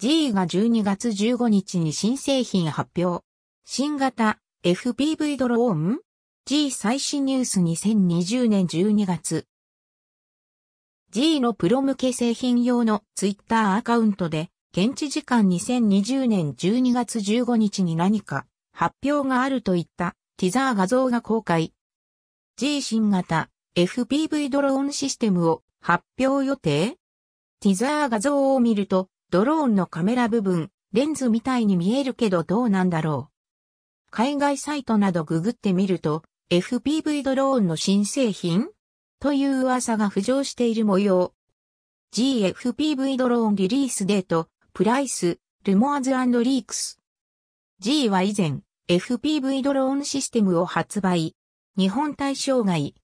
G が12月15日に新製品発表。新型 FPV ドローン？G 最新ニュース2020年12月。G のプロ向け製品用のツイッターアカウントで、現地時間2020年12月15日に何か発表があるといったティザー画像が公開。G 新型 FPV ドローンシステムを発表予定？ティザー画像を見るとドローンのカメラ部分、レンズみたいに見えるけどどうなんだろう。海外サイトなどググってみると、FPV ドローンの新製品？という噂が浮上している模様。GFPV ドローンリリースデート、プライス、ルモアズリークス。G は以前、FPV ドローンシステムを発売。日本対象外。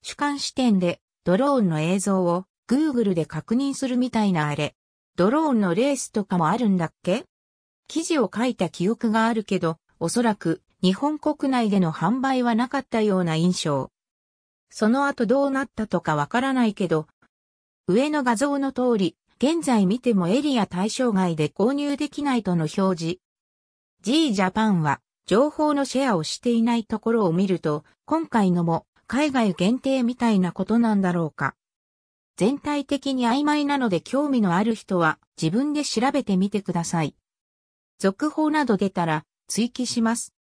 主観視点でドローンの映像を Google で確認するみたいなあれ。ドローンのレースとかもあるんだっけ？記事を書いた記憶があるけど、おそらく日本国内での販売はなかったような印象。その後どうなったとかわからないけど、上の画像の通り、現在見てもエリア対象外で購入できないとの表示。G ジャパンは情報のシェアをしていないところを見ると、今回のも海外限定みたいなことなんだろうか。全体的に曖昧なので興味のある人は自分で調べてみてください。続報など出たら追記します。